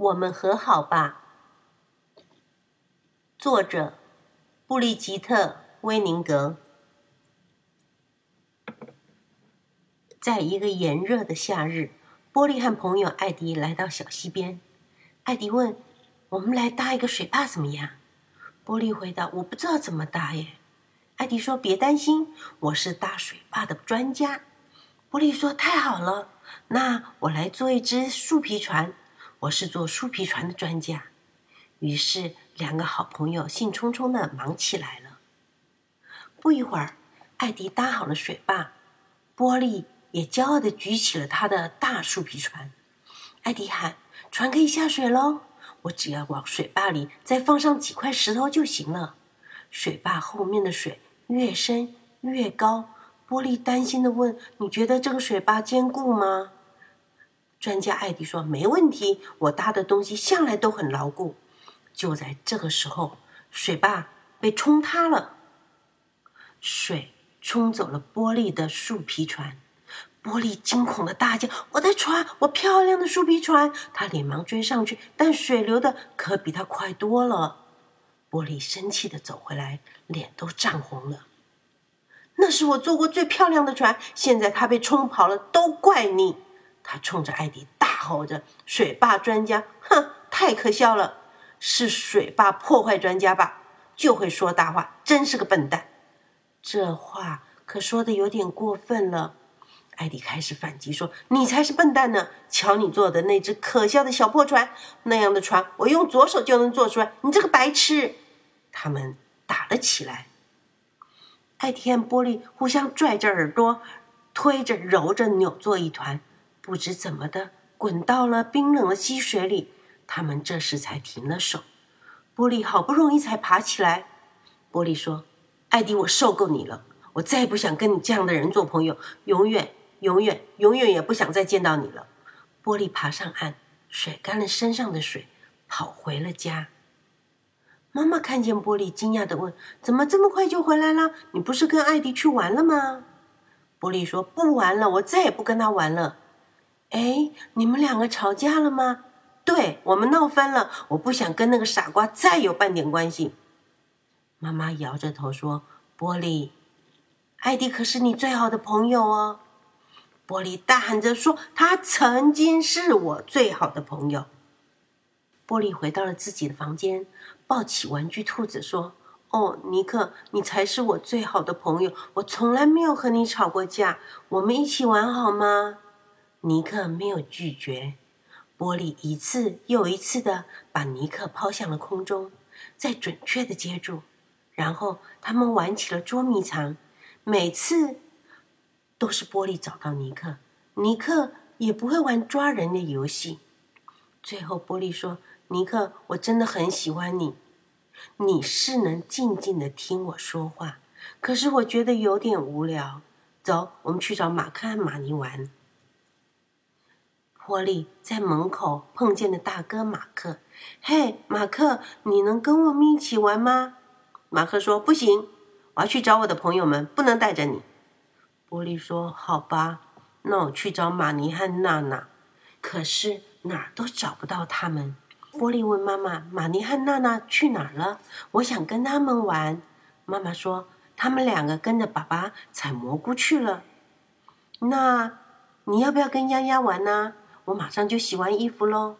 我们和好吧。作者：布利吉特·威宁格。在一个炎热的夏日，波利和朋友艾迪来到小溪边。艾迪问：“我们来搭一个水坝怎么样？”波利回答：“我不知道怎么搭耶。”艾迪说：“别担心，我是搭水坝的专家。”波利说：“太好了，那我来做一只树皮船。我是做树皮船的专家。”于是，两个好朋友兴冲冲的忙起来了。不一会儿，艾迪搭好了水坝，波利也骄傲的举起了他的大树皮船。艾迪喊：“船可以下水喽！我只要往水坝里再放上几块石头就行了。”水坝后面的水越深越高。波利担心的问：“你觉得这个水坝坚固吗？”专家艾迪说：“没问题，我搭的东西向来都很牢固。”就在这个时候，水坝被冲塌了，水冲走了玻璃的树皮船。玻璃惊恐的大叫：“我的船，我漂亮的树皮船！”他连忙追上去，但水流的可比他快多了。玻璃生气的走回来，脸都涨红了。那是我坐过最漂亮的船，现在它被冲跑了，都怪你！他冲着艾迪大吼着：“水坝专家，哼，太可笑了！”是水坝破坏专家吧？就会说大话，真是个笨蛋。这话可说的有点过分了。艾迪开始反击说：“你才是笨蛋呢！瞧你做的那只可笑的小破船，那样的船我用左手就能做出来。你这个白痴！”他们打了起来。艾迪和波利互相拽着耳朵，推着、揉着，扭作一团，不知怎么的滚到了冰冷的溪水里。他们这时才停了手，波利好不容易才爬起来。波利说：“艾迪，我受够你了，我再也不想跟你这样的人做朋友，永远、永远、永远也不想再见到你了。”波利爬上岸，甩干了身上的水，跑回了家。妈妈看见波利，惊讶的问：“怎么这么快就回来了？你不是跟艾迪去玩了吗？”波利说：“不玩了，我再也不跟他玩了。”哎，你们两个吵架了吗？对我们闹翻了，我不想跟那个傻瓜再有半点关系。妈妈摇着头说：“波利，艾迪可是你最好的朋友哦。”波利大喊着说：“他曾经是我最好的朋友。”波利回到了自己的房间，抱起玩具兔子说：“哦，尼克，你才是我最好的朋友，我从来没有和你吵过架，我们一起玩好吗？”尼克没有拒绝。玻璃一次又一次的把尼克抛向了空中，再准确的接住，然后他们玩起了捉迷藏。每次都是玻璃找到尼克，尼克也不会玩抓人的游戏。最后，玻璃说：“尼克，我真的很喜欢你，你是能静静的听我说话，可是我觉得有点无聊。走，我们去找马克和玛尼玩。”波利在门口碰见了大哥马克。嘿，马克，你能跟我们一起玩吗？马克说：“不行，我要去找我的朋友们，不能带着你。”波利说：“好吧，那我去找玛尼和娜娜。”可是哪儿都找不到他们。波利问妈妈：“玛尼和娜娜去哪儿了？我想跟他们玩。”妈妈说：“他们两个跟着爸爸采蘑菇去了。”那你要不要跟丫丫玩呢？我马上就洗完衣服喽，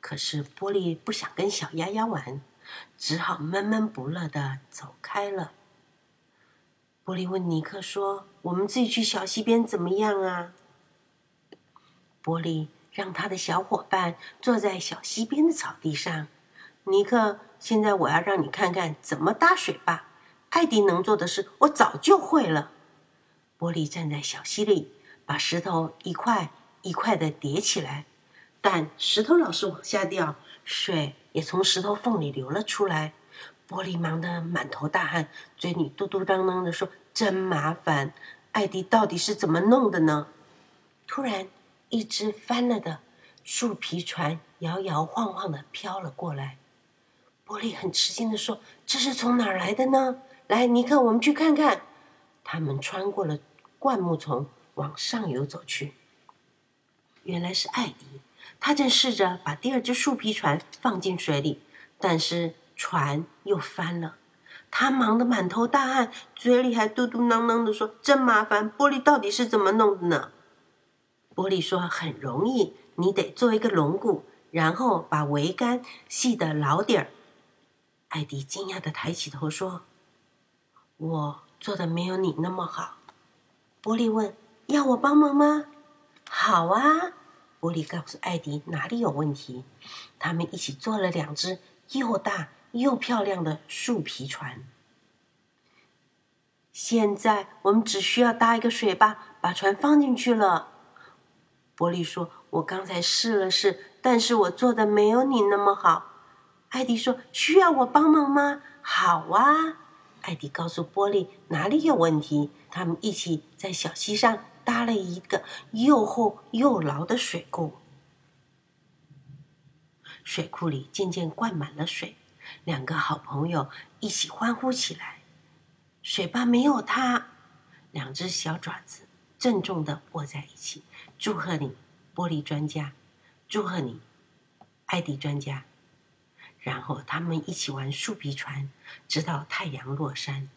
可是波利不想跟小丫丫玩，只好闷闷不乐的走开了。波利问尼克说：“我们自己去小溪边怎么样啊？”波利让他的小伙伴坐在小溪边的草地上。尼克，现在我要让你看看怎么搭水坝。艾迪能做的事，我早就会了。波利站在小溪里，把石头一块。一块的叠起来，但石头老是往下掉，水也从石头缝里流了出来。玻璃忙得满头大汗，嘴里嘟嘟囔囔的说：“真麻烦，艾迪到底是怎么弄的呢？”突然，一只翻了的树皮船摇摇晃晃的飘了过来。玻璃很吃惊的说：“这是从哪儿来的呢？”来，尼克，我们去看看。他们穿过了灌木丛，往上游走去。原来是艾迪，他正试着把第二只树皮船放进水里，但是船又翻了。他忙得满头大汗，嘴里还嘟嘟囔囔的说：“真麻烦，玻璃到底是怎么弄的呢？”玻璃说：“很容易，你得做一个龙骨，然后把桅杆系得牢点儿。”艾迪惊讶的抬起头说：“我做的没有你那么好。”玻璃问：“要我帮忙吗？”“好啊。”玻璃告诉艾迪哪里有问题。他们一起做了两只又大。又漂亮的树皮船。现在我们只需要搭一个水坝，把船放进去了。波利说：“我刚才试了试，但是我做的没有你那么好。”艾迪说：“需要我帮忙吗？”“好啊。”艾迪告诉波利哪里有问题。他们一起在小溪上挖了一个又厚又牢的水库。水库里渐渐灌满了水。两个好朋友一起欢呼起来。水坝没有塌，两只小爪子郑重的握在一起。祝贺你，玻璃专家！祝贺你，艾迪专家！然后他们一起玩树皮船，直到太阳落山。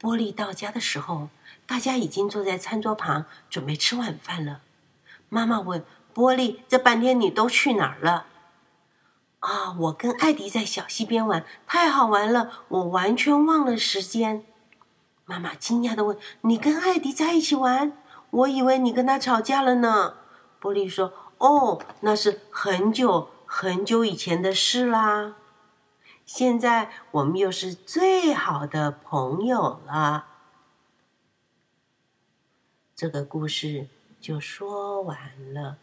玻璃到家的时候，大家已经坐在餐桌旁准备吃晚饭了。妈妈问玻璃：“这半天你都去哪儿了？”啊！我跟艾迪在小溪边玩，太好玩了，我完全忘了时间。妈妈惊讶的问：“你跟艾迪在一起玩？我以为你跟他吵架了呢。”波利说：“哦，那是很久很久以前的事啦。现在我们又是最好的朋友了。”这个故事就说完了。